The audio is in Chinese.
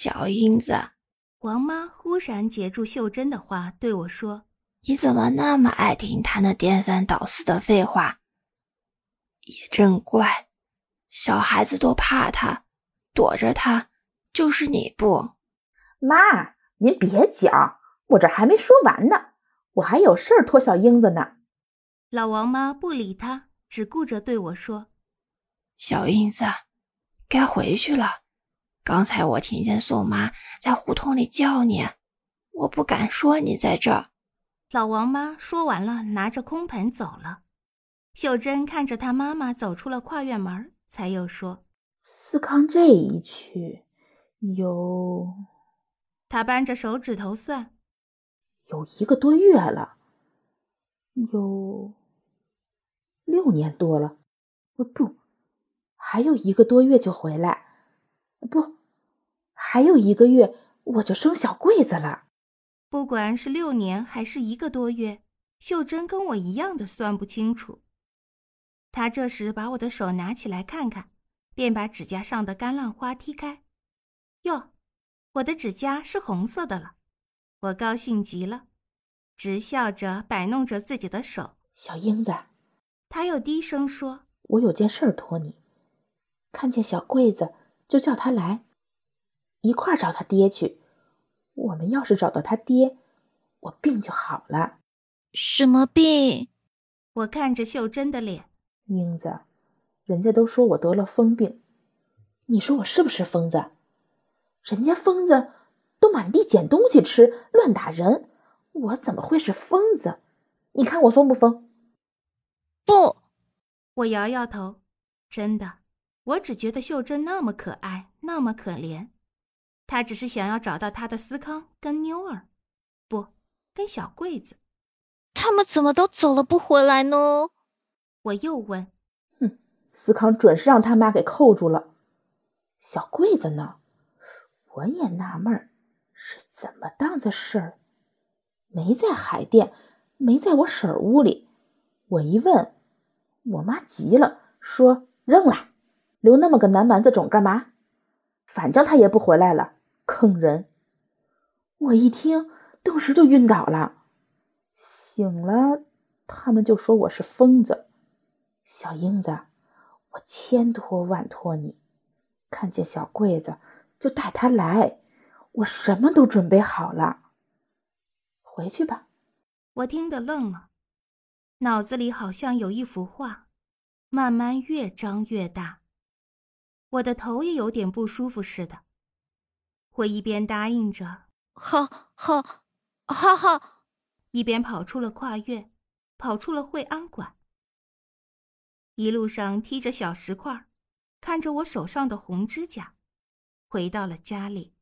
小英子，王妈忽然截住秀珍的话，对我说：“你怎么那么爱听他那颠三倒四的废话？也真怪，小孩子都怕他，躲着他，就是你不。”妈，您别讲，我这还没说完呢，我还有事儿托小英子呢。老王妈不理他，只顾着对我说：“小英子，该回去了。刚才我听见宋妈在胡同里叫你，我不敢说你在这儿。”老王妈说完了，拿着空盆走了。秀珍看着她妈妈走出了跨院门，才又说：“思康这一去，有……”他扳着手指头算，有一个多月了，有六年多了，不不，还有一个多月就回来，不，还有一个月我就生小桂子了。不管是六年还是一个多月，秀珍跟我一样的算不清楚。他这时把我的手拿起来看看，便把指甲上的干浪花踢开，哟。我的指甲是红色的了，我高兴极了，直笑着摆弄着自己的手。小英子，他又低声说：“我有件事托你，看见小桂子就叫他来，一块找他爹去。我们要是找到他爹，我病就好了。”什么病？我看着秀珍的脸，英子，人家都说我得了疯病，你说我是不是疯子？人家疯子都满地捡东西吃，乱打人，我怎么会是疯子？你看我疯不疯？不，我摇摇头。真的，我只觉得秀珍那么可爱，那么可怜。她只是想要找到他的思康跟妞儿，不，跟小桂子。他们怎么都走了不回来呢？我又问。哼，思康准是让他妈给扣住了。小桂子呢？我也纳闷儿，是怎么当子事儿？没在海淀，没在我婶儿屋里。我一问，我妈急了，说扔了，留那么个南蛮子种干嘛？反正他也不回来了，坑人！我一听，顿时就晕倒了。醒了，他们就说我是疯子。小英子，我千托万托你，看见小桂子。就带他来，我什么都准备好了。回去吧。我听得愣了，脑子里好像有一幅画，慢慢越张越大，我的头也有点不舒服似的。我一边答应着“好好好好”，一边跑出了跨院，跑出了惠安馆。一路上踢着小石块，看着我手上的红指甲。回到了家里。